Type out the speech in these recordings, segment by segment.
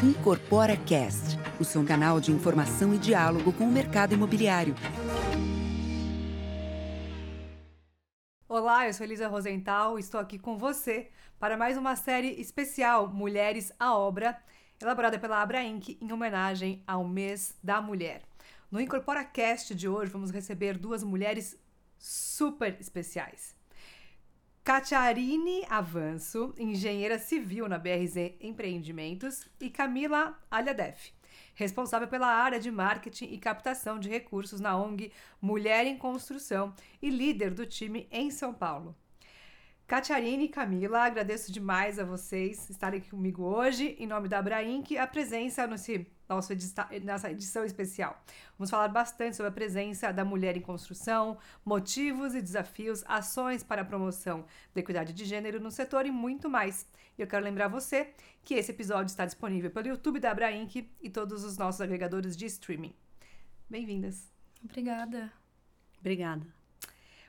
Incorpora Cast, o seu canal de informação e diálogo com o mercado imobiliário. Olá, eu sou Elisa Rosenthal estou aqui com você para mais uma série especial Mulheres à Obra, elaborada pela Abra Inc. em homenagem ao Mês da Mulher. No Incorpora Cast de hoje vamos receber duas mulheres super especiais. Catiarine Avanço, engenheira civil na BRZ Empreendimentos, e Camila Alhadef, responsável pela área de marketing e captação de recursos na ONG Mulher em Construção e líder do time em São Paulo. Catiarine e Camila, agradeço demais a vocês estarem aqui comigo hoje, em nome da Abrainc, a presença nesse nosso nessa edição especial. Vamos falar bastante sobre a presença da mulher em construção, motivos e desafios, ações para a promoção da equidade de gênero no setor e muito mais. E eu quero lembrar você que esse episódio está disponível pelo YouTube da Abrainc e todos os nossos agregadores de streaming. Bem-vindas. Obrigada. Obrigada.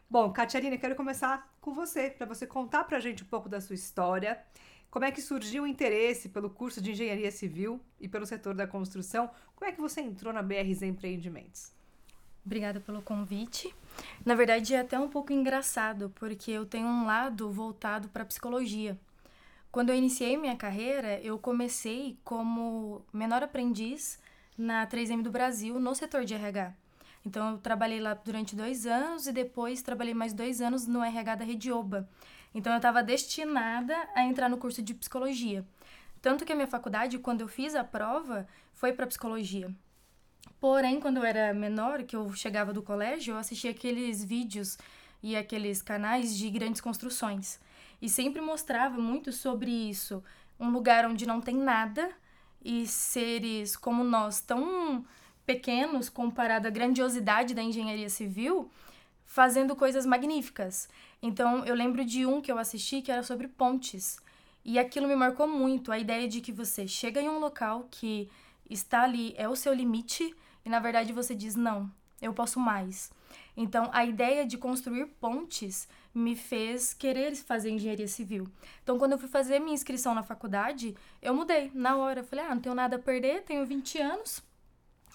Bom, Catiarina, quero começar com você, para você contar para a gente um pouco da sua história, como é que surgiu o interesse pelo curso de Engenharia Civil e pelo setor da construção, como é que você entrou na BRZ Empreendimentos? Obrigada pelo convite. Na verdade, é até um pouco engraçado, porque eu tenho um lado voltado para psicologia. Quando eu iniciei minha carreira, eu comecei como menor aprendiz na 3M do Brasil, no setor de RH. Então, eu trabalhei lá durante dois anos e depois trabalhei mais dois anos no RH da Redioba. Então, eu estava destinada a entrar no curso de psicologia. Tanto que a minha faculdade, quando eu fiz a prova, foi para psicologia. Porém, quando eu era menor, que eu chegava do colégio, eu assistia aqueles vídeos e aqueles canais de grandes construções. E sempre mostrava muito sobre isso. Um lugar onde não tem nada e seres como nós tão pequenos comparado à grandiosidade da engenharia civil, fazendo coisas magníficas. Então, eu lembro de um que eu assisti que era sobre pontes. E aquilo me marcou muito, a ideia de que você chega em um local que está ali, é o seu limite, e na verdade você diz: não, eu posso mais. Então, a ideia de construir pontes me fez querer fazer engenharia civil. Então, quando eu fui fazer minha inscrição na faculdade, eu mudei na hora. Falei: ah, não tenho nada a perder, tenho 20 anos,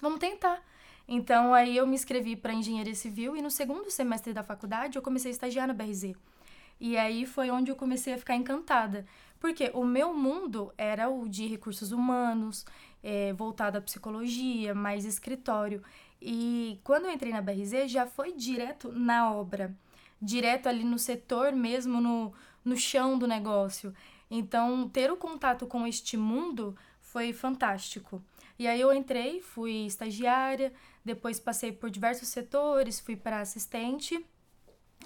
vamos tentar. Então aí eu me inscrevi para engenharia civil e no segundo semestre da faculdade eu comecei a estagiar na BRZ. E aí foi onde eu comecei a ficar encantada, porque o meu mundo era o de recursos humanos, é, voltado à psicologia, mais escritório. E quando eu entrei na BRZ já foi direto na obra, direto ali no setor mesmo, no, no chão do negócio. Então ter o contato com este mundo foi fantástico. E aí eu entrei, fui estagiária, depois passei por diversos setores, fui para assistente,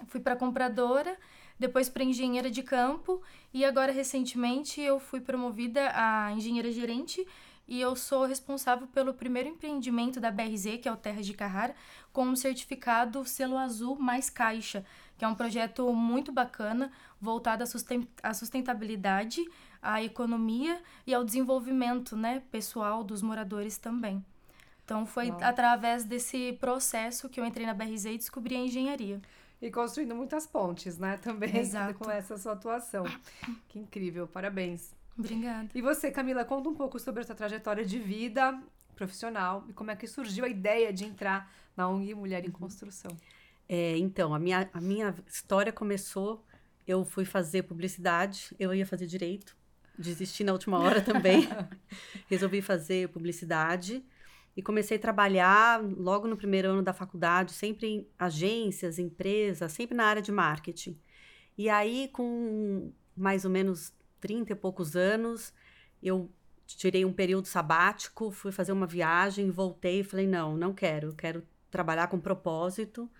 fui para compradora, depois para engenheira de campo e agora recentemente eu fui promovida a engenheira gerente e eu sou responsável pelo primeiro empreendimento da BRZ, que é o Terra de Carrara, com um certificado selo azul mais caixa, que é um projeto muito bacana, voltado à sustentabilidade, à economia e ao desenvolvimento né, pessoal dos moradores também. Então foi Uau. através desse processo que eu entrei na BRZ e descobri a engenharia. E construindo muitas pontes, né? Também Exato. com essa sua atuação. Que incrível, parabéns. Obrigada. E você, Camila, conta um pouco sobre a sua trajetória de vida profissional e como é que surgiu a ideia de entrar na ONG Mulher em uhum. Construção. É, então, a minha, a minha história começou, eu fui fazer publicidade, eu ia fazer direito, desisti na última hora também, resolvi fazer publicidade e comecei a trabalhar logo no primeiro ano da faculdade, sempre em agências, empresas, sempre na área de marketing. E aí, com mais ou menos 30 e poucos anos, eu tirei um período sabático, fui fazer uma viagem, voltei e falei: não, não quero, quero trabalhar com propósito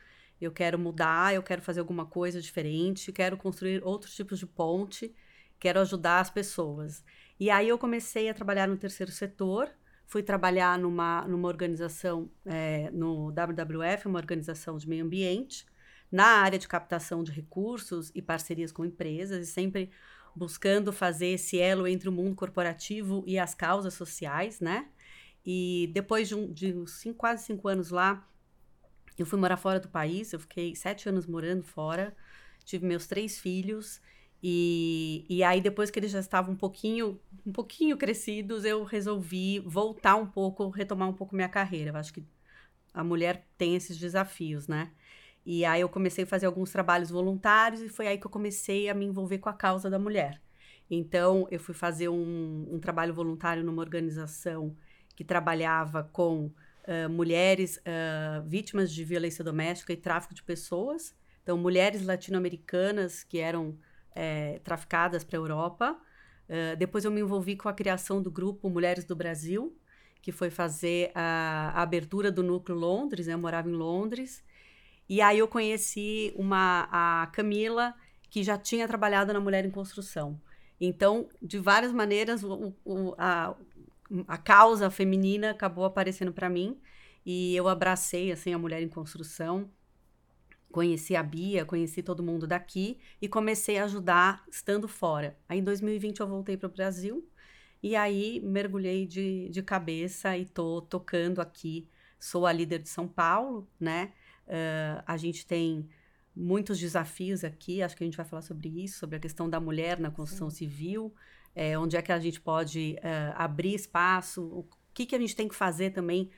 eu quero mudar, eu quero fazer alguma coisa diferente, quero construir outros tipos de ponte, quero ajudar as pessoas. E aí eu comecei a trabalhar no terceiro setor, fui trabalhar numa, numa organização, é, no WWF, uma organização de meio ambiente, na área de captação de recursos e parcerias com empresas, e sempre buscando fazer esse elo entre o mundo corporativo e as causas sociais, né? E depois de, um, de cinco, quase cinco anos lá, eu fui morar fora do país, eu fiquei sete anos morando fora, tive meus três filhos E, e aí, depois que eles já estavam um pouquinho, um pouquinho crescidos, eu resolvi voltar um pouco, retomar um pouco minha carreira. Eu acho que a mulher tem esses desafios, né? E aí eu comecei a fazer alguns trabalhos voluntários e foi aí que eu comecei a me envolver com a causa da mulher. Então, eu fui fazer um, um trabalho voluntário numa organização que trabalhava com uh, mulheres uh, vítimas de violência doméstica e tráfico de pessoas. Então, mulheres latino-americanas que eram é, traficadas para a Europa. Uh, depois, eu me envolvi com a criação do grupo Mulheres do Brasil, que foi fazer a, a abertura do núcleo Londres, né? eu morava em Londres. E aí eu conheci uma, a Camila, que já tinha trabalhado na Mulher em Construção. Então, de várias maneiras, o, o, a, a causa feminina acabou aparecendo para mim e eu abracei assim a Mulher em Construção. Conheci a Bia, conheci todo mundo daqui e comecei a ajudar estando fora. Aí em 2020 eu voltei para o Brasil e aí mergulhei de, de cabeça e tô tocando aqui. Sou a líder de São Paulo, né? Uh, a gente tem muitos desafios aqui, acho que a gente vai falar sobre isso, sobre a questão da mulher na construção Sim. civil, é, onde é que a gente pode uh, abrir espaço, o que, que a gente tem que fazer também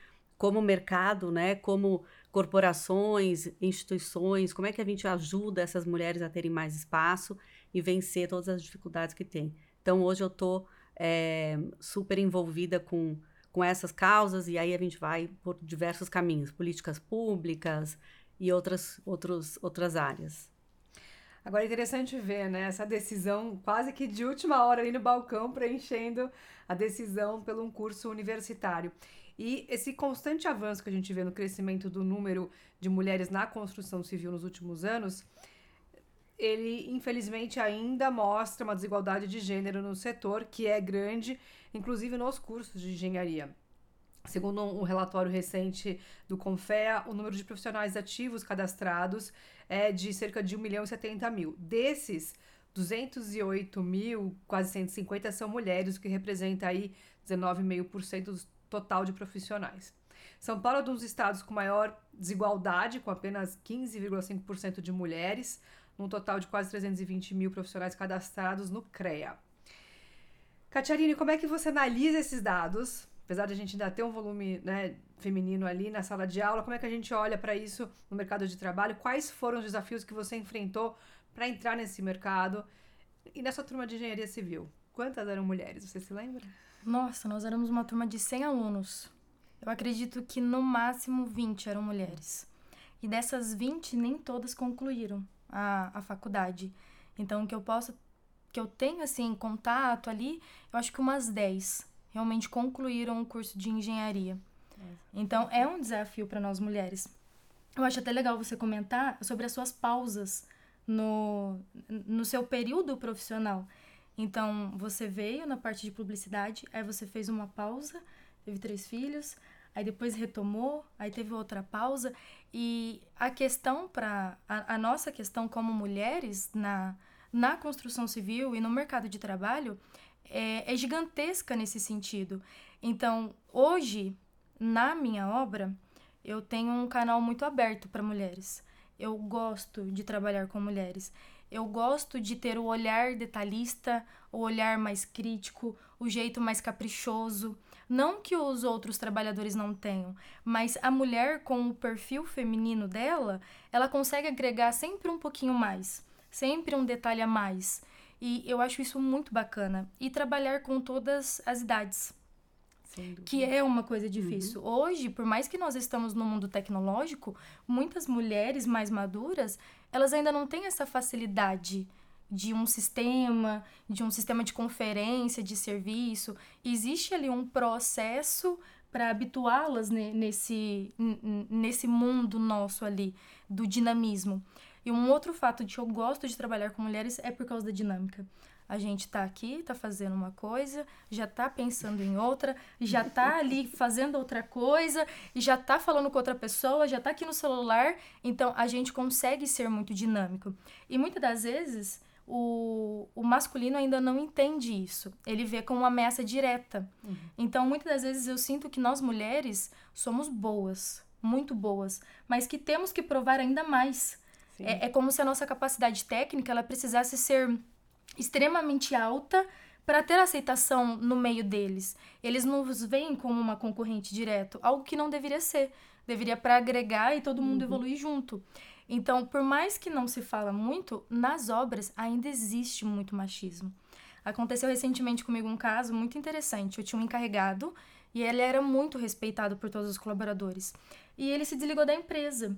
como mercado, né? Como corporações, instituições, como é que a gente ajuda essas mulheres a terem mais espaço e vencer todas as dificuldades que tem. Então, hoje eu estou é, super envolvida com, com essas causas e aí a gente vai por diversos caminhos, políticas públicas e outras, outros, outras áreas. Agora é interessante ver, né, essa decisão quase que de última hora ali no balcão preenchendo a decisão pelo um curso universitário. E esse constante avanço que a gente vê no crescimento do número de mulheres na construção civil nos últimos anos, ele infelizmente ainda mostra uma desigualdade de gênero no setor que é grande, inclusive nos cursos de engenharia. Segundo um relatório recente do Confea, o número de profissionais ativos cadastrados é de cerca de 1 milhão e 70 mil. Desses, 208 mil, quase 150, são mulheres, o que representa aí 19,5% dos total de profissionais. São Paulo é um dos estados com maior desigualdade, com apenas 15,5% de mulheres, num total de quase 320 mil profissionais cadastrados no CREA. Catiarine, como é que você analisa esses dados? Apesar de a gente ainda ter um volume né, feminino ali na sala de aula, como é que a gente olha para isso no mercado de trabalho? Quais foram os desafios que você enfrentou para entrar nesse mercado? E nessa turma de engenharia civil, quantas eram mulheres? Você se lembra? Nossa, nós éramos uma turma de 100 alunos. Eu acredito que no máximo 20 eram mulheres. E dessas 20, nem todas concluíram a, a faculdade. Então, que eu posso, que eu tenho assim, contato ali, eu acho que umas 10 realmente concluíram o curso de engenharia. Então, é um desafio para nós mulheres. Eu acho até legal você comentar sobre as suas pausas no, no seu período profissional. Então, você veio na parte de publicidade, aí você fez uma pausa, teve três filhos, aí depois retomou, aí teve outra pausa. E a questão para. A, a, nossa questão como mulheres na, na construção civil e no mercado de trabalho é, é gigantesca nesse sentido. Então, hoje, na minha obra, eu tenho um canal muito aberto para mulheres. Eu gosto de trabalhar com mulheres. Eu gosto de ter o olhar detalhista, o olhar mais crítico, o jeito mais caprichoso. Não que os outros trabalhadores não tenham, mas a mulher com o perfil feminino dela, ela consegue agregar sempre um pouquinho mais, sempre um detalhe a mais. E eu acho isso muito bacana. E trabalhar com todas as idades. Que é uma coisa difícil. Uhum. Hoje, por mais que nós estamos no mundo tecnológico, muitas mulheres mais maduras, elas ainda não têm essa facilidade de um sistema, de um sistema de conferência, de serviço. Existe ali um processo para habituá-las nesse, nesse mundo nosso ali, do dinamismo. E um outro fato de que eu gosto de trabalhar com mulheres é por causa da dinâmica. A gente tá aqui, tá fazendo uma coisa, já tá pensando em outra, já tá ali fazendo outra coisa, e já tá falando com outra pessoa, já tá aqui no celular. Então a gente consegue ser muito dinâmico. E muitas das vezes o, o masculino ainda não entende isso. Ele vê como uma ameaça direta. Uhum. Então muitas das vezes eu sinto que nós mulheres somos boas, muito boas, mas que temos que provar ainda mais. É, é como se a nossa capacidade técnica ela precisasse ser extremamente alta para ter aceitação no meio deles. Eles nos veem como uma concorrente direto, algo que não deveria ser. Deveria para agregar e todo mundo uhum. evoluir junto. Então, por mais que não se fala muito, nas obras ainda existe muito machismo. Aconteceu recentemente comigo um caso muito interessante. Eu tinha um encarregado e ele era muito respeitado por todos os colaboradores. E ele se desligou da empresa.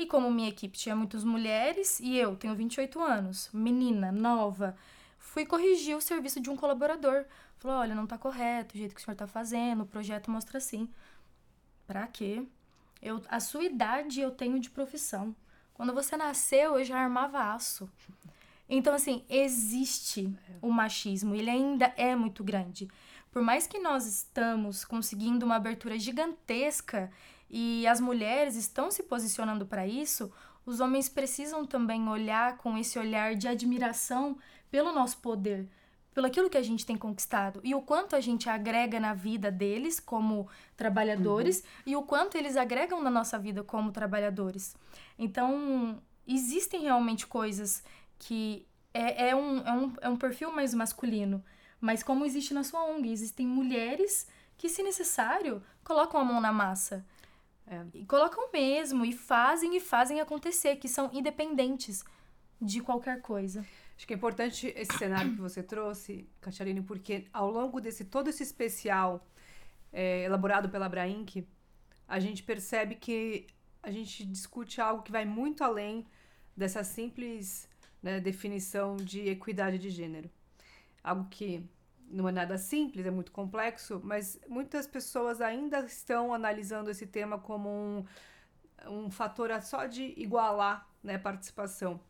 E como minha equipe tinha muitas mulheres e eu tenho 28 anos, menina, nova, fui corrigir o serviço de um colaborador. Falou: olha, não tá correto o jeito que o senhor tá fazendo, o projeto mostra assim. Pra quê? Eu, a sua idade eu tenho de profissão. Quando você nasceu, eu já armava aço. Então, assim, existe o machismo, ele ainda é muito grande. Por mais que nós estamos conseguindo uma abertura gigantesca e as mulheres estão se posicionando para isso, os homens precisam também olhar com esse olhar de admiração pelo nosso poder, pelo aquilo que a gente tem conquistado e o quanto a gente agrega na vida deles como trabalhadores uhum. e o quanto eles agregam na nossa vida como trabalhadores. Então, existem realmente coisas que é, é, um, é, um, é um perfil mais masculino, mas como existe na sua ONG, existem mulheres que, se necessário, colocam a mão na massa. É. E colocam mesmo, e fazem e fazem acontecer, que são independentes de qualquer coisa. Acho que é importante esse cenário que você trouxe, Catarina, porque ao longo desse todo esse especial é, elaborado pela Brainc, a gente percebe que a gente discute algo que vai muito além dessa simples né, definição de equidade de gênero. Algo que não é nada simples, é muito complexo, mas muitas pessoas ainda estão analisando esse tema como um, um fator só de igualar né, participação.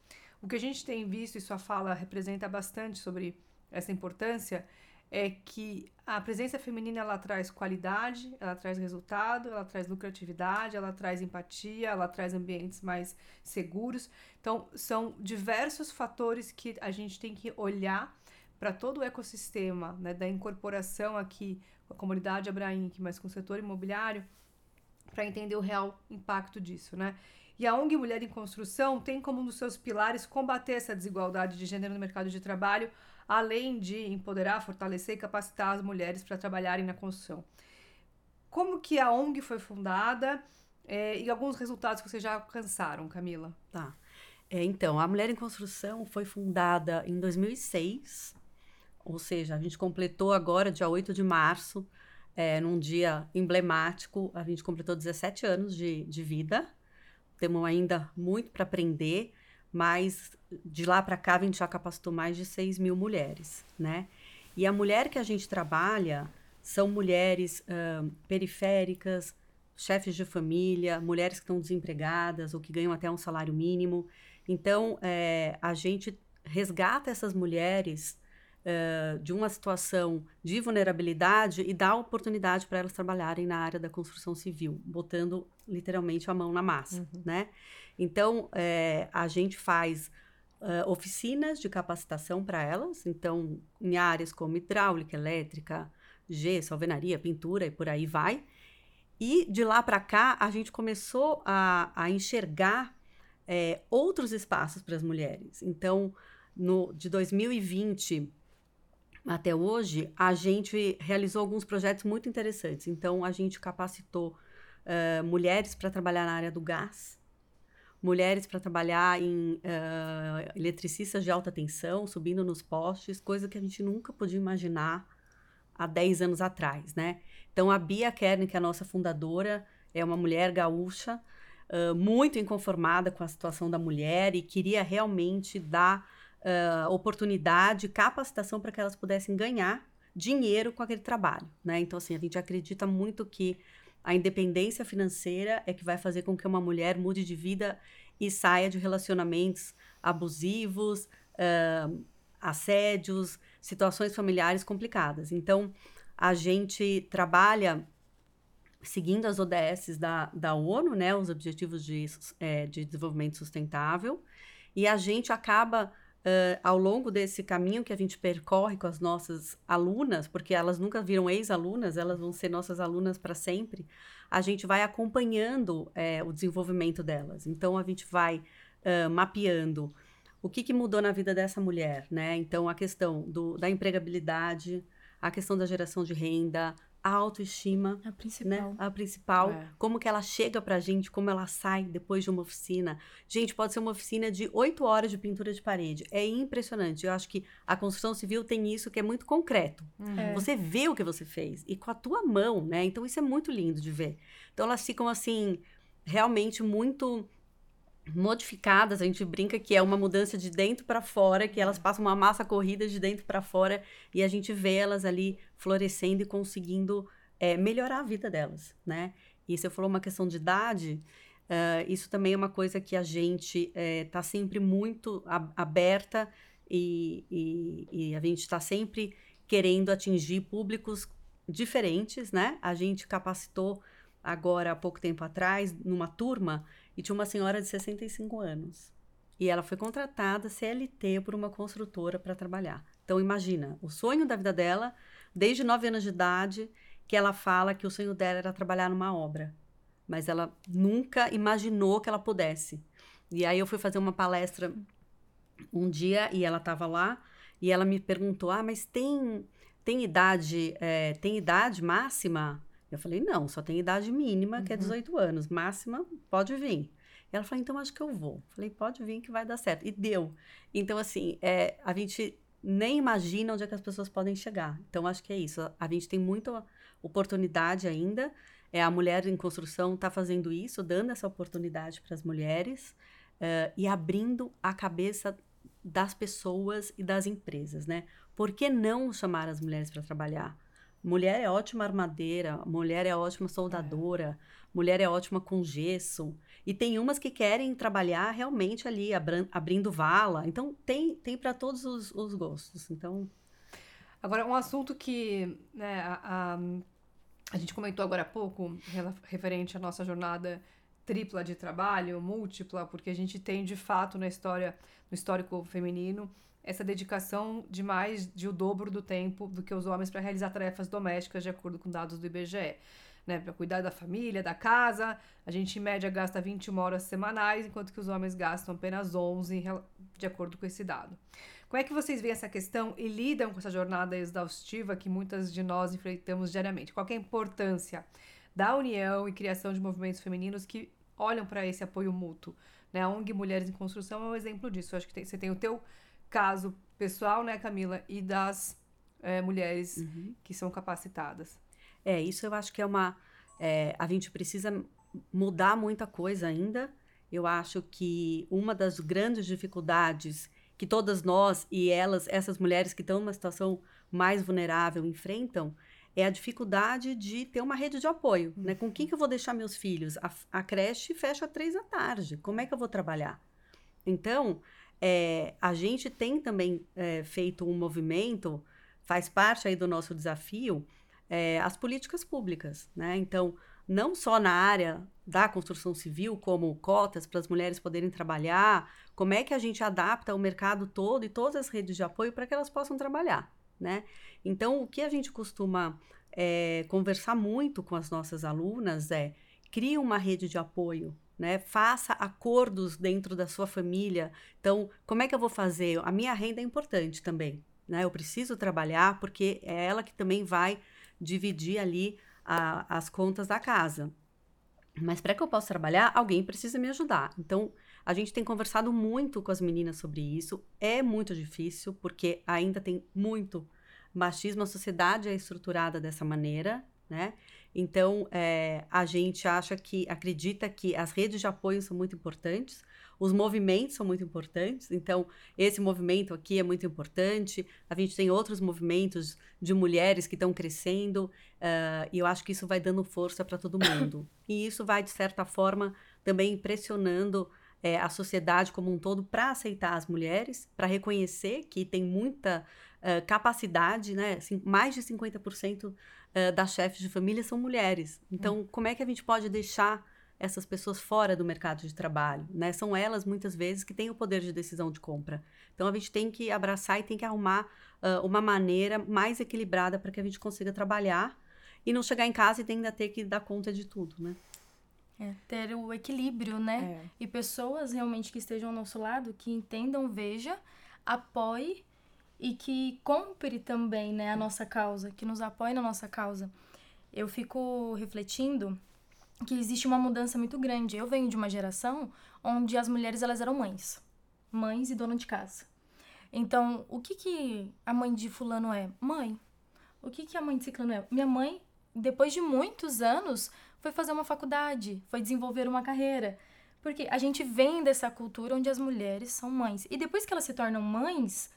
O que a gente tem visto, e sua fala representa bastante sobre essa importância, é que a presença feminina ela traz qualidade, ela traz resultado, ela traz lucratividade, ela traz empatia, ela traz ambientes mais seguros. Então, são diversos fatores que a gente tem que olhar para todo o ecossistema né, da incorporação aqui com a comunidade Abrainc, mas com o setor imobiliário, para entender o real impacto disso, né? E a ONG Mulher em Construção tem como um dos seus pilares combater essa desigualdade de gênero no mercado de trabalho, além de empoderar, fortalecer e capacitar as mulheres para trabalharem na construção. Como que a ONG foi fundada é, e alguns resultados que vocês já alcançaram, Camila? Tá. É, então, a Mulher em Construção foi fundada em 2006 ou seja, a gente completou agora, dia 8 de março, é, num dia emblemático, a gente completou 17 anos de, de vida. Temos ainda muito para aprender, mas de lá para cá a gente já capacitou mais de 6 mil mulheres, né? E a mulher que a gente trabalha são mulheres uh, periféricas, chefes de família, mulheres que estão desempregadas ou que ganham até um salário mínimo. Então, é, a gente resgata essas mulheres uh, de uma situação de vulnerabilidade e dá oportunidade para elas trabalharem na área da construção civil, botando literalmente a mão na massa, uhum. né? Então, é, a gente faz uh, oficinas de capacitação para elas, então, em áreas como hidráulica, elétrica, gesso, alvenaria, pintura e por aí vai. E de lá para cá, a gente começou a, a enxergar é, outros espaços para as mulheres. Então, no, de 2020 até hoje, a gente realizou alguns projetos muito interessantes. Então, a gente capacitou uh, mulheres para trabalhar na área do gás, mulheres para trabalhar em uh, eletricistas de alta tensão, subindo nos postes, coisa que a gente nunca podia imaginar há 10 anos atrás, né? Então, a Bia Kern, que é a nossa fundadora, é uma mulher gaúcha, uh, muito inconformada com a situação da mulher e queria realmente dar uh, oportunidade, capacitação para que elas pudessem ganhar dinheiro com aquele trabalho, né? Então, assim, a gente acredita muito que a independência financeira é que vai fazer com que uma mulher mude de vida e saia de relacionamentos abusivos, uh, assédios, situações familiares complicadas. Então, a gente trabalha seguindo as ODS da, da ONU, né, os Objetivos de, é, de Desenvolvimento Sustentável, e a gente acaba Uh, ao longo desse caminho que a gente percorre com as nossas alunas, porque elas nunca viram ex-alunas, elas vão ser nossas alunas para sempre, a gente vai acompanhando é, o desenvolvimento delas. Então, a gente vai uh, mapeando o que, que mudou na vida dessa mulher, né? Então, a questão do, da empregabilidade, a questão da geração de renda, a autoestima, A principal. né? A principal, É. como que ela chega pra gente, como ela sai depois de uma oficina. Gente, pode ser uma oficina de oito horas de pintura de parede. É impressionante. Eu acho que a construção civil tem isso que é muito concreto. É. Você vê o que você fez e com a tua mão, né? Então isso é muito lindo de ver. Então elas ficam assim realmente muito modificadas. A gente brinca que é uma mudança de dentro para fora, que elas passam uma massa corrida de dentro para fora e a gente vê elas ali florescendo e conseguindo é, melhorar a vida delas, né? E você falou uma questão de idade. ah, isso também é uma coisa que a gente está sempre muito aberta e, e- e a gente está sempre querendo atingir públicos diferentes, né? A gente capacitou agora há pouco tempo atrás numa turma e tinha uma senhora de 65 anos. E ela foi contratada CLT por uma construtora para trabalhar. Então imagina, o sonho da vida dela, desde 9 anos de idade, que ela fala que o sonho dela era trabalhar numa obra, mas ela nunca imaginou que ela pudesse. E aí eu fui fazer uma palestra um dia e ela estava lá e ela me perguntou: "Ah, mas tem tem idade é, tem idade máxima?" Eu falei: "Não, só tem idade mínima, que é 18 anos, máxima pode vir." Ela falou: "Então acho que eu vou." Falei: "Pode vir que vai dar certo." E deu. Então assim, é, a gente nem imagina onde é que as pessoas podem chegar. Então acho que é isso. A gente tem muita oportunidade ainda. É, a mulher em construção está fazendo isso, dando essa oportunidade para as mulheres eh, e abrindo a cabeça das pessoas e das empresas, né? Por que não chamar as mulheres para trabalhar? Mulher é ótima armadeira, mulher é ótima soldadora, mulher é ótima com gesso. E tem umas que querem trabalhar realmente ali, abrindo vala. Então, tem, tem para todos os, os gostos. Então, Agora, um assunto que né, a, a, a gente comentou agora há pouco, referente à nossa jornada tripla de trabalho, múltipla, porque a gente tem de fato na história, no histórico feminino, essa dedicação de mais de o dobro do tempo do que os homens para realizar tarefas domésticas, de acordo com dados do IBGE. Né, para cuidar da família, da casa, a gente em média gasta 21 horas semanais, enquanto que os homens gastam apenas 11, em rela- de acordo com esse dado. Como é que vocês veem essa questão e lidam com essa jornada exaustiva que muitas de nós enfrentamos diariamente? Qual é a importância da união e criação de movimentos femininos que olham para esse apoio mútuo? Né? A ONG Mulheres em Construção é um exemplo disso. Eu acho que tem- você tem o teu caso pessoal, né, Camila, e das eh, mulheres que são capacitadas. É, isso eu acho que é uma. é, a gente precisa mudar muita coisa ainda. Eu acho que uma das grandes dificuldades que todas nós e elas, essas mulheres que estão numa situação mais vulnerável, enfrentam, é a dificuldade de ter uma rede de apoio. Né? Com quem que eu vou deixar meus filhos? A, a creche fecha às três da tarde. Como é que eu vou trabalhar? Então, é, a gente tem também é, feito um movimento, faz parte aí do nosso desafio, é, as políticas públicas, né? Então, não só na área da construção civil, como cotas para as mulheres poderem trabalhar, como é que a gente adapta o mercado todo e todas as redes de apoio para que elas possam trabalhar, né? Então, o que a gente costuma é, conversar muito com as nossas alunas é crie uma rede de apoio, né? Faça acordos dentro da sua família. Então, como é que eu vou fazer? A minha renda é importante também, né? Eu preciso trabalhar porque é ela que também vai dividir ali a- as contas da casa. Mas para que eu possa trabalhar, alguém precisa me ajudar. Então, a gente tem conversado muito com as meninas sobre isso. É muito difícil, porque ainda tem muito machismo. A sociedade é estruturada dessa maneira, né? Então, é, a gente acha que, acredita que as redes de apoio são muito importantes, os movimentos são muito importantes. Então, esse movimento aqui é muito importante. A gente tem outros movimentos de mulheres que estão crescendo, ah, e eu acho que isso vai dando força para todo mundo. E isso vai, de certa forma, também pressionando eh, a sociedade como um todo para aceitar as mulheres, para reconhecer que tem muita ah, capacidade, né? Assim, mais de 50% ah, das chefes de família são mulheres. Então, como é que a gente pode deixar essas pessoas fora do mercado de trabalho, né? São elas muitas vezes que têm o poder de decisão de compra. Então a gente tem que abraçar e tem que arrumar ah, uma maneira mais equilibrada para que a gente consiga trabalhar e não chegar em casa e ainda ter que dar conta de tudo, né? É, ter o equilíbrio, né? É. E pessoas realmente que estejam ao nosso lado, que entendam, veja, apoie e que compre também, né, a nossa causa, que nos apoie na nossa causa. Eu fico refletindo que existe uma mudança muito grande. Eu venho de uma geração onde as mulheres elas eram mães, mães e dona de casa. Então, o que que a mãe de fulano é? Mãe. O que que a mãe de ciclano é? Minha mãe, depois de muitos anos, foi fazer uma faculdade, foi desenvolver uma carreira. Porque a gente vem dessa cultura onde as mulheres são mães. E depois que elas se tornam mães,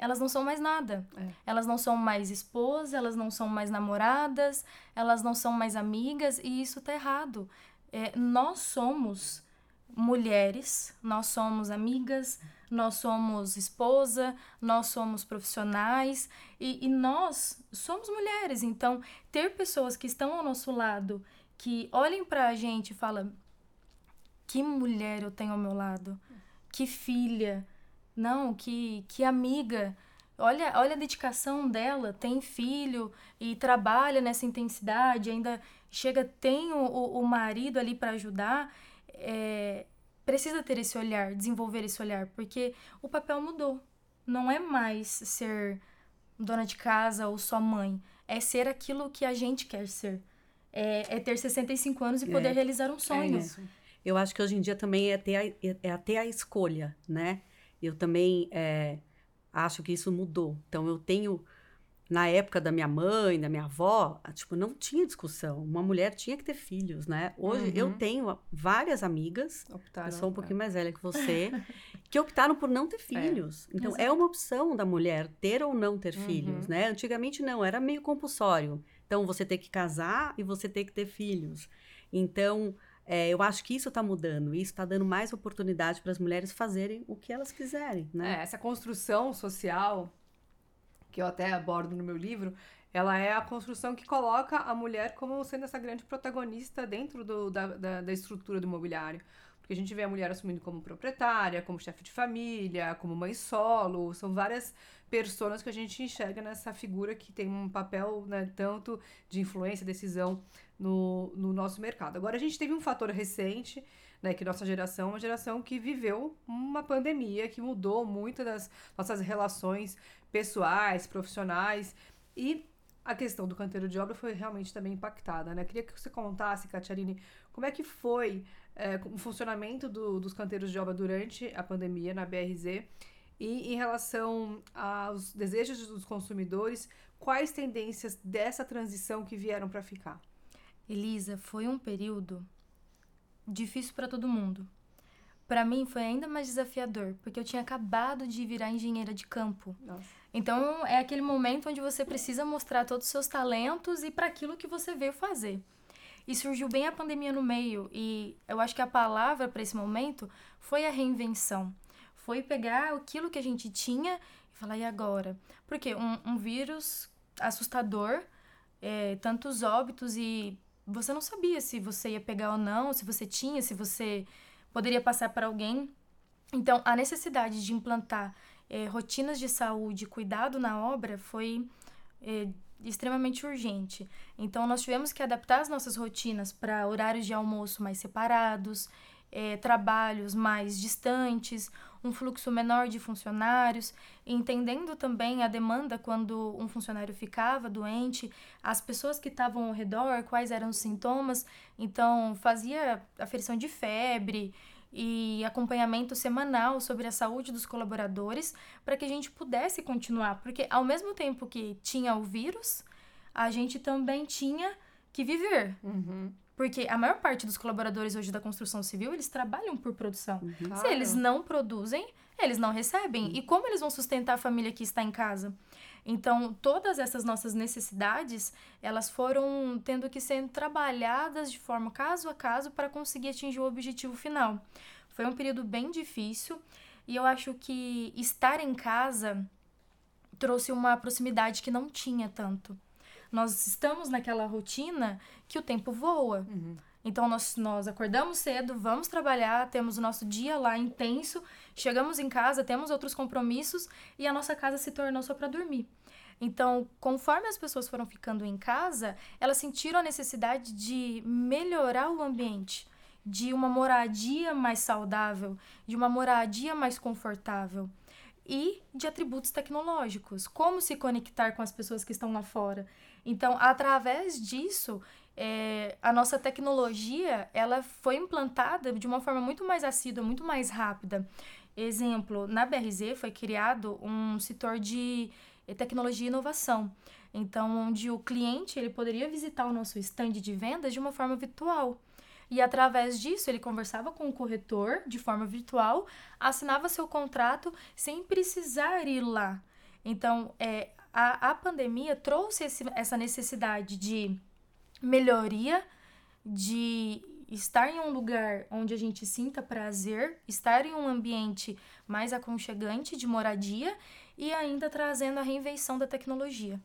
elas não são mais nada. É. Elas não são mais esposas, elas não são mais namoradas, elas não são mais amigas, e isso tá errado. É, nós somos mulheres, nós somos amigas, nós somos esposa, nós somos profissionais e, e nós somos mulheres. Então, ter pessoas que estão ao nosso lado, que olhem pra gente e falam: que mulher eu tenho ao meu lado, que filha, não, que, que amiga. Olha, olha a dedicação dela, tem filho e trabalha nessa intensidade, ainda chega, tem o, o, marido ali para ajudar. É, precisa ter esse olhar, desenvolver esse olhar, porque o papel mudou. Não é mais ser dona de casa ou só mãe, é ser aquilo que a gente quer ser. É, é ter 65 anos e poder É. realizar um sonho. isso. Eu acho que hoje em dia também é ter a, é- é ter a escolha, né? Eu também é, acho que isso mudou. Então, eu tenho, na época da minha mãe, da minha avó, ah, tipo, não tinha discussão. Uma mulher tinha que ter filhos, né? Hoje, eu Uhum. tenho várias amigas, Optaram, eu sou um é. pouquinho mais velha que você, que optaram por não ter filhos. Então, é Exato. uma opção da mulher ter ou não ter filhos, Uhum. né? Antigamente, não, era meio compulsório. Então, você ter que casar e você ter que ter filhos. Então, é, eu acho que isso está mudando. Isso está dando mais oportunidade para as mulheres fazerem o que elas quiserem, né? É, essa construção social, que eu até abordo no meu livro, ela é a construção que coloca a mulher como sendo essa grande protagonista dentro do- da, da, da estrutura do imobiliário. Porque a gente vê a mulher assumindo como proprietária, como chefe de família, como mãe solo, são várias personas que a gente enxerga nessa figura que tem um papel né, tanto de influência, decisão no, no nosso mercado. Agora, a gente teve um fator recente, né, que nossa geração é uma geração que viveu uma pandemia que mudou muito das nossas relações pessoais, profissionais e a questão do canteiro de obra foi realmente também impactada, né? Queria que você contasse, Catiarine, como é que foi é, o funcionamento do- dos canteiros de obra durante a pandemia na BRZ e em relação aos desejos dos consumidores, quais tendências dessa transição que vieram para ficar? Elisa, foi um período difícil para todo mundo. Para mim foi ainda mais desafiador, porque eu tinha acabado de virar engenheira de campo. Nossa. Então é aquele momento onde você precisa mostrar todos os seus talentos e para aquilo que você veio fazer. E surgiu bem a pandemia no meio, e eu acho que a palavra para esse momento foi a reinvenção. Foi pegar aquilo que a gente tinha e falar, e agora? Porque um, um vírus assustador, é, tantos óbitos, e você não sabia se você ia pegar ou não, se você tinha, se você poderia passar para alguém. Então, a necessidade de implantar eh, rotinas de saúde, cuidado na obra foi eh, extremamente urgente. Então, nós tivemos que adaptar as nossas rotinas para horários de almoço mais separados, eh, trabalhos mais distantes, um fluxo menor de funcionários, entendendo também a demanda quando um funcionário ficava doente, as pessoas que estavam ao redor, quais eram os sintomas. Então, fazia aferição de febre, e acompanhamento semanal sobre a saúde dos colaboradores para que a gente pudesse continuar, porque ao mesmo tempo que tinha o vírus, a gente também tinha que viver. Uhum. Porque a maior parte dos colaboradores hoje da construção civil, eles trabalham por produção. Se Claro. eles não produzem, eles não recebem. E como eles vão sustentar a família que está em casa? Então, todas essas nossas necessidades, elas foram tendo que ser trabalhadas de forma caso a caso para conseguir atingir o objetivo final. Foi um período bem difícil e eu acho que estar em casa trouxe uma proximidade que não tinha tanto. Nós estamos naquela rotina que o tempo voa. Então nós, nós acordamos cedo, vamos trabalhar, temos o nosso dia lá intenso, chegamos em casa, temos outros compromissos e a nossa casa se tornou só para dormir. Então, conforme as pessoas foram ficando em casa, elas sentiram a necessidade de melhorar o ambiente. de uma moradia mais saudável, de uma moradia mais confortável e de atributos tecnológicos, como se conectar com as pessoas que estão lá fora. Então, através disso, é, a nossa tecnologia ela foi implantada de uma forma muito mais assídua, muito mais rápida. Exemplo, na BRZ foi criado um setor de tecnologia e inovação. Então, onde o cliente ele poderia visitar o nosso stand de vendas de uma forma virtual. E através disso, ele conversava com o corretor de forma virtual, assinava seu contrato sem precisar ir lá. Então, é, a, a pandemia trouxe esse, essa necessidade de melhoria, de estar em um lugar onde a gente sinta prazer, estar em um ambiente mais aconchegante de moradia e ainda trazendo a reinvenção da tecnologia.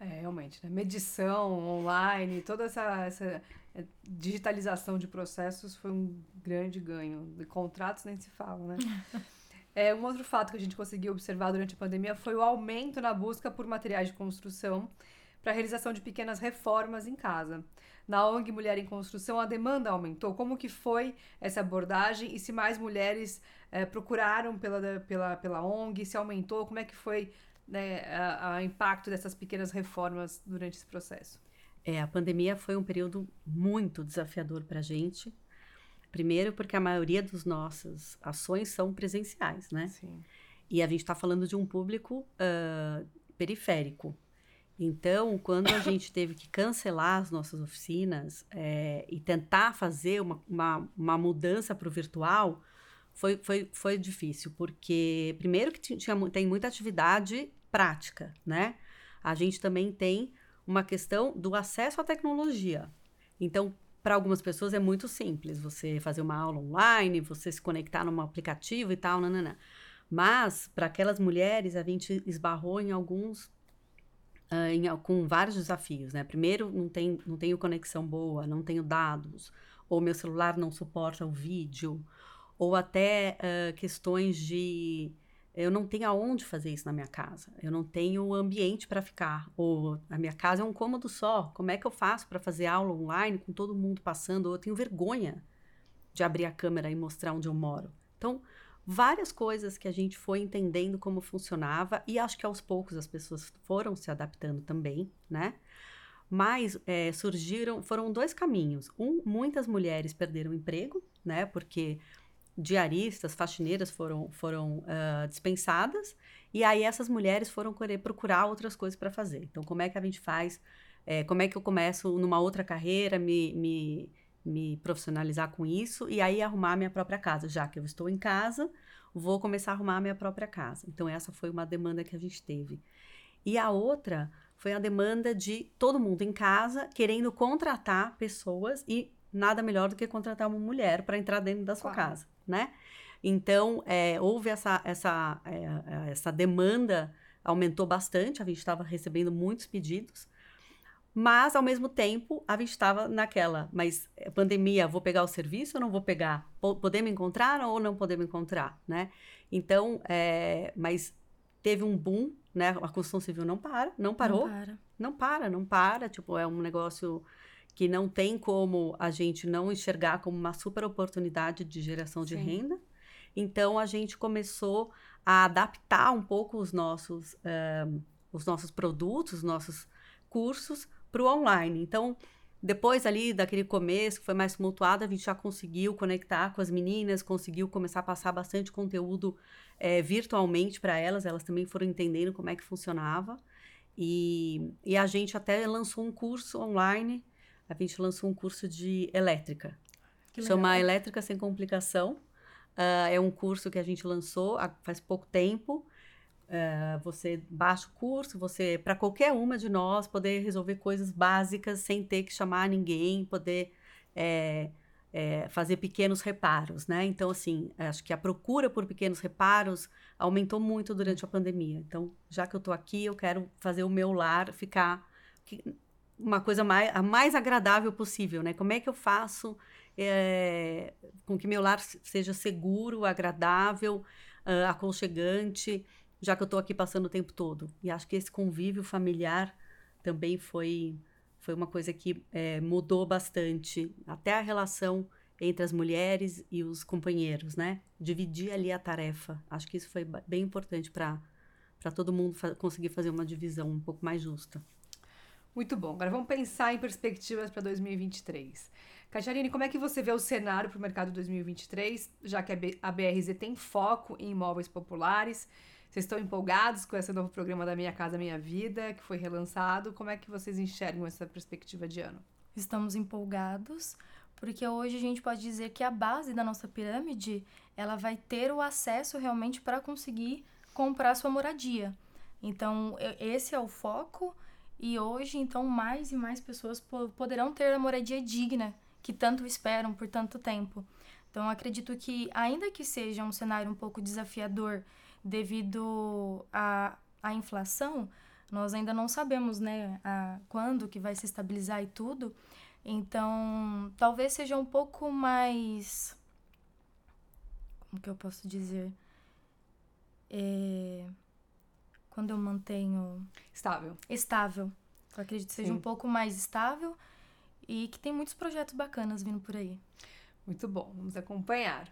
É, realmente, né? medição online, toda essa, essa é, digitalização de processos foi um grande ganho. De contratos nem se fala, né? É, um outro fato que a gente conseguiu observar durante a pandemia foi o aumento na busca por materiais de construção para a realização de pequenas reformas em casa. Na ONG Mulher em Construção, a demanda aumentou. Como que foi essa abordagem e se mais mulheres é, procuraram pela, pela, pela ONG, se aumentou, como é que foi né, o impacto dessas pequenas reformas durante esse processo? É, a pandemia foi um período muito desafiador para a gente. Primeiro, porque a maioria das nossas ações são presenciais, né? Sim. E a gente está falando de um público uh, periférico. Então, quando a gente teve que cancelar as nossas oficinas é, e tentar fazer uma, uma, uma mudança para o virtual, foi, foi, foi difícil, porque, primeiro, que tinha, tem muita atividade prática, né? A gente também tem uma questão do acesso à tecnologia. Então, para algumas pessoas é muito simples você fazer uma aula online, você se conectar num aplicativo e tal, nanana. Mas, para aquelas mulheres, a gente esbarrou em alguns. Uh, em, com vários desafios, né? Primeiro, não, tem, não tenho conexão boa, não tenho dados, ou meu celular não suporta o vídeo, ou até uh, questões de eu não tenho aonde fazer isso na minha casa. Eu não tenho ambiente para ficar. Ou a minha casa é um cômodo só. Como é que eu faço para fazer aula online com todo mundo passando? Ou eu tenho vergonha de abrir a câmera e mostrar onde eu moro. Então, várias coisas que a gente foi entendendo como funcionava e acho que aos poucos as pessoas foram se adaptando também, né? Mas é, surgiram, foram dois caminhos. Um, muitas mulheres perderam emprego, né? Porque diaristas, faxineiras foram, foram uh, dispensadas, e aí essas mulheres foram querer procurar outras coisas para fazer. Então, como é que a gente faz? É, como é que eu começo numa outra carreira, me, me, me profissionalizar com isso, e aí arrumar minha própria casa? Já que eu estou em casa, vou começar a arrumar minha própria casa. Então, essa foi uma demanda que a gente teve. E a outra foi a demanda de todo mundo em casa querendo contratar pessoas e nada melhor do que contratar uma mulher para entrar dentro da sua claro. casa né? Então, é, houve essa, essa, é, essa demanda, aumentou bastante, a gente estava recebendo muitos pedidos, mas, ao mesmo tempo, a gente estava naquela, mas é, pandemia, vou pegar o serviço ou não vou pegar? Podemos encontrar ou não podemos encontrar, né? Então, é, mas teve um boom, né? A construção civil não para, não parou. Não para. Não para, não para. Tipo, é um negócio que não tem como a gente não enxergar como uma super oportunidade de geração de Sim. renda. Então a gente começou a adaptar um pouco os nossos, uh, os nossos produtos, os nossos cursos para o online. Então, depois ali daquele começo, que foi mais tumultuado, a gente já conseguiu conectar com as meninas, conseguiu começar a passar bastante conteúdo é, virtualmente para elas, elas também foram entendendo como é que funcionava. E, e a gente até lançou um curso online a gente lançou um curso de elétrica. Que Chama Elétrica Sem Complicação. Uh, é um curso que a gente lançou há, faz pouco tempo. Uh, você baixa o curso, você, para qualquer uma de nós, poder resolver coisas básicas sem ter que chamar ninguém, poder é, é, fazer pequenos reparos, né? Então, assim, acho que a procura por pequenos reparos aumentou muito durante a pandemia. Então, já que eu estou aqui, eu quero fazer o meu lar ficar uma coisa mais, a mais agradável possível, né? Como é que eu faço é, com que meu lar seja seguro, agradável, uh, aconchegante, já que eu estou aqui passando o tempo todo. E acho que esse convívio familiar também foi, foi uma coisa que é, mudou bastante. Até a relação entre as mulheres e os companheiros, né? Dividir ali a tarefa. Acho que isso foi bem importante para todo mundo fa conseguir fazer uma divisão um pouco mais justa. Muito bom. Agora vamos pensar em perspectivas para 2023. Cajarine, como é que você vê o cenário para o mercado 2023, já que a BRZ tem foco em imóveis populares? Vocês estão empolgados com esse novo programa da Minha Casa Minha Vida, que foi relançado? Como é que vocês enxergam essa perspectiva de ano? Estamos empolgados, porque hoje a gente pode dizer que a base da nossa pirâmide, ela vai ter o acesso realmente para conseguir comprar sua moradia. Então, esse é o foco e hoje, então, mais e mais pessoas poderão ter a moradia digna que tanto esperam por tanto tempo. Então, acredito que, ainda que seja um cenário um pouco desafiador devido à, à inflação, nós ainda não sabemos, né, a, quando que vai se estabilizar e tudo. Então, talvez seja um pouco mais. Como que eu posso dizer? é, quando eu mantenho. Estável. Estável. Eu acredito que seja Sim. um pouco mais estável e que tem muitos projetos bacanas vindo por aí. Muito bom, vamos acompanhar.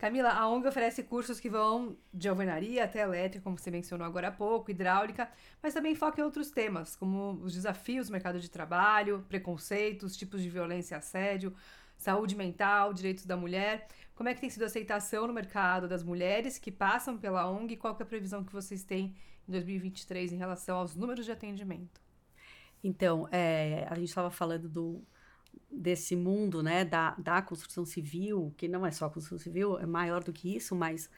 Camila, a ONG oferece cursos que vão de alvenaria até elétrica, como você mencionou agora há pouco, hidráulica, mas também foca em outros temas, como os desafios do mercado de trabalho, preconceitos, tipos de violência e assédio, saúde mental, direitos da mulher. Como é que tem sido a aceitação no mercado das mulheres que passam pela ONG e qual é a previsão que vocês têm em 2023 em relação aos números de atendimento? Então, é, a gente estava falando do, desse mundo né, da, da construção civil, que não é só construção civil, é maior do que isso, mas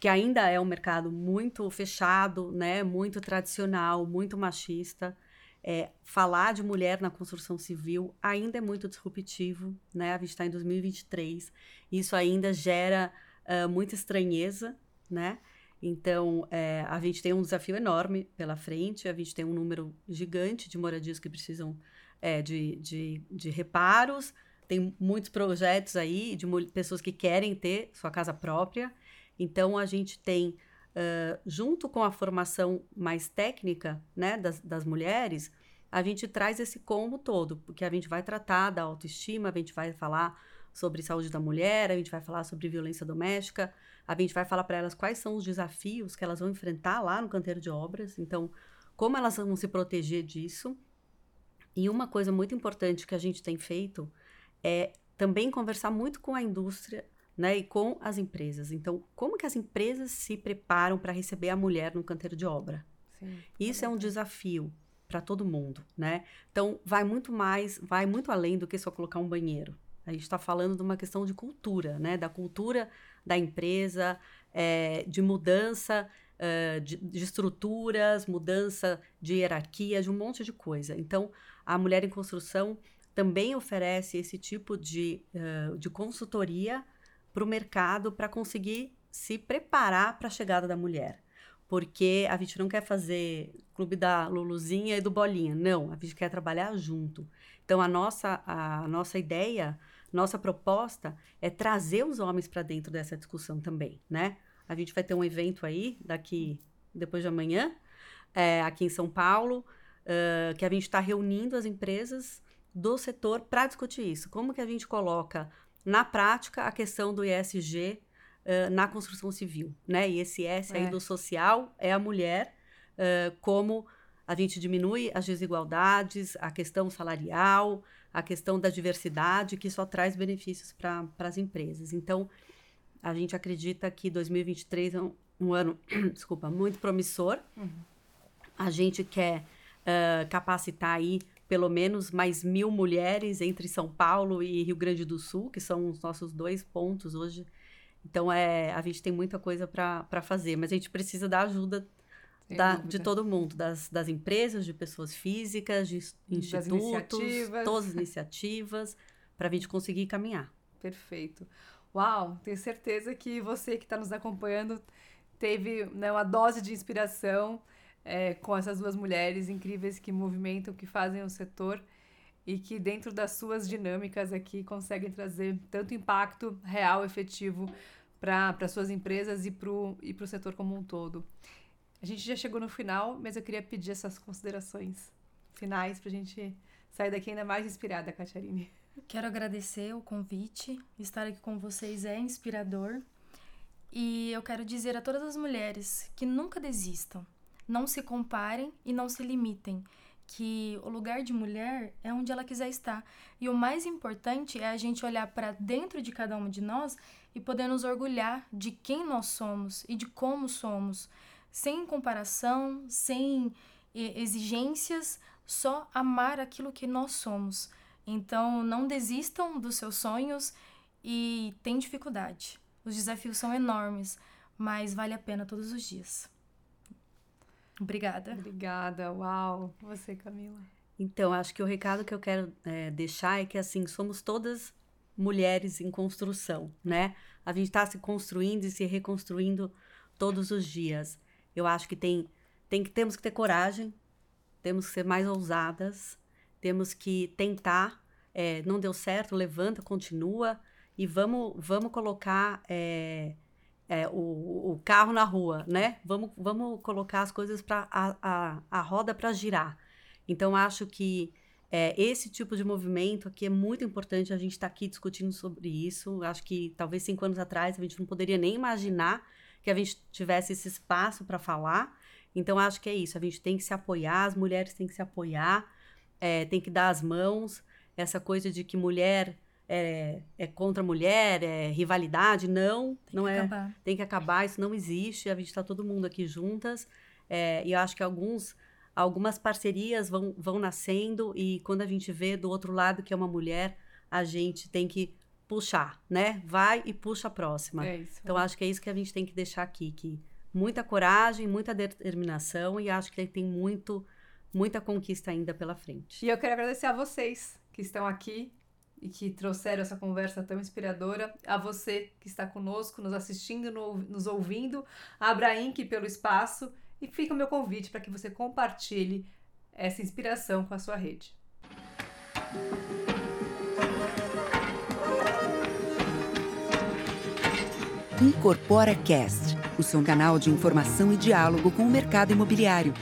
que ainda é um mercado muito fechado, né, muito tradicional, muito machista é, falar de mulher na construção civil ainda é muito disruptivo, né? A gente está em 2023, isso ainda gera uh, muita estranheza, né? Então, é, a gente tem um desafio enorme pela frente, a gente tem um número gigante de moradias que precisam é, de, de, de reparos, tem muitos projetos aí de pessoas que querem ter sua casa própria. Então, a gente tem uh, junto com a formação mais técnica né, das, das mulheres, a gente traz esse combo todo, porque a gente vai tratar da autoestima, a gente vai falar sobre saúde da mulher, a gente vai falar sobre violência doméstica, a gente vai falar para elas quais são os desafios que elas vão enfrentar lá no canteiro de obras, então, como elas vão se proteger disso. E uma coisa muito importante que a gente tem feito é também conversar muito com a indústria né, e com as empresas. Então, como que as empresas se preparam para receber a mulher no canteiro de obra? Sim, Isso é, um desafio para todo mundo, né? Então, vai muito mais, vai muito além do que só colocar um banheiro. A gente está falando de uma questão de cultura, né? Da cultura da empresa, é, de mudança de, de, estruturas, mudança de hierarquia, de um monte de coisa. Então, a Mulher em Construção também oferece esse tipo de, uh, de consultoria para o mercado para conseguir se preparar para a chegada da mulher. Porque a gente não quer fazer clube da Luluzinha e do Bolinha. Não, a gente quer trabalhar junto. Então, a nossa, a nossa ideia, nossa proposta é trazer os homens para dentro dessa discussão também, né? A gente vai ter um evento aí, daqui, depois de amanhã, é, aqui em São Paulo, uh, que a gente está reunindo as empresas do setor para discutir isso. Como que a gente coloca na prática, a questão do ESG uh, na construção civil, né? E esse S é. aí do social é a mulher, uh, como a gente diminui as desigualdades, a questão salarial, a questão da diversidade, que só traz benefícios para as empresas. Então, a gente acredita que 2023 é um, um ano, desculpa, muito promissor. Uhum. A gente quer uh, capacitar aí pelo menos mais mil mulheres entre São Paulo e Rio Grande do Sul, que são os nossos dois pontos hoje. Então, é, a gente tem muita coisa para fazer, mas a gente precisa da ajuda da, de todo mundo, das, das empresas, de pessoas físicas, de institutos, iniciativas. todas as iniciativas, para a gente conseguir caminhar. Perfeito. Uau, tenho certeza que você que está nos acompanhando teve né, uma dose de inspiração é, com essas duas mulheres incríveis que movimentam, que fazem o setor e que dentro das suas dinâmicas aqui conseguem trazer tanto impacto real, efetivo para suas empresas e para o e setor como um todo. A gente já chegou no final, mas eu queria pedir essas considerações finais para a gente sair daqui ainda mais inspirada, Catarine. Quero agradecer o convite. Estar aqui com vocês é inspirador. E eu quero dizer a todas as mulheres que nunca desistam, não se comparem e não se limitem, que o lugar de mulher é onde ela quiser estar. E o mais importante é a gente olhar para dentro de cada uma de nós e poder nos orgulhar de quem nós somos e de como somos, sem comparação, sem exigências, só amar aquilo que nós somos. Então, não desistam dos seus sonhos e tem dificuldade. Os desafios são enormes, mas vale a pena todos os dias. Obrigada. Obrigada, uau. Você, Camila. Então, acho que o recado que eu quero é, deixar é que, assim, somos todas mulheres em construção, né? A gente está se construindo e se reconstruindo todos os dias. Eu acho que tem, tem que temos que ter coragem, temos que ser mais ousadas, temos que tentar. É, não deu certo, levanta, continua e vamos, vamos colocar é, é, o, o carro na rua, né? Vamos, vamos colocar as coisas para a, a, a roda para girar. Então, acho que é, esse tipo de movimento aqui é muito importante. A gente está aqui discutindo sobre isso. Acho que talvez cinco anos atrás a gente não poderia nem imaginar que a gente tivesse esse espaço para falar. Então, acho que é isso. A gente tem que se apoiar, as mulheres têm que se apoiar, é, tem que dar as mãos. Essa coisa de que mulher é, é contra mulher, é rivalidade. Não, tem não que é. Acabar. Tem que acabar, isso não existe. A gente está todo mundo aqui juntas. É, e eu acho que alguns, algumas parcerias vão, vão nascendo, e quando a gente vê do outro lado que é uma mulher, a gente tem que puxar, né? Vai e puxa a próxima. É isso. Então, acho que é isso que a gente tem que deixar aqui, que muita coragem, muita determinação, e acho que tem muito, muita conquista ainda pela frente. E eu quero agradecer a vocês que estão aqui e que trouxeram essa conversa tão inspiradora. A você que está conosco, nos assistindo, no, nos ouvindo. A Abrainque pelo espaço. E fica o meu convite para que você compartilhe essa inspiração com a sua rede. Incorpora Cast, o seu canal de informação e diálogo com o mercado imobiliário.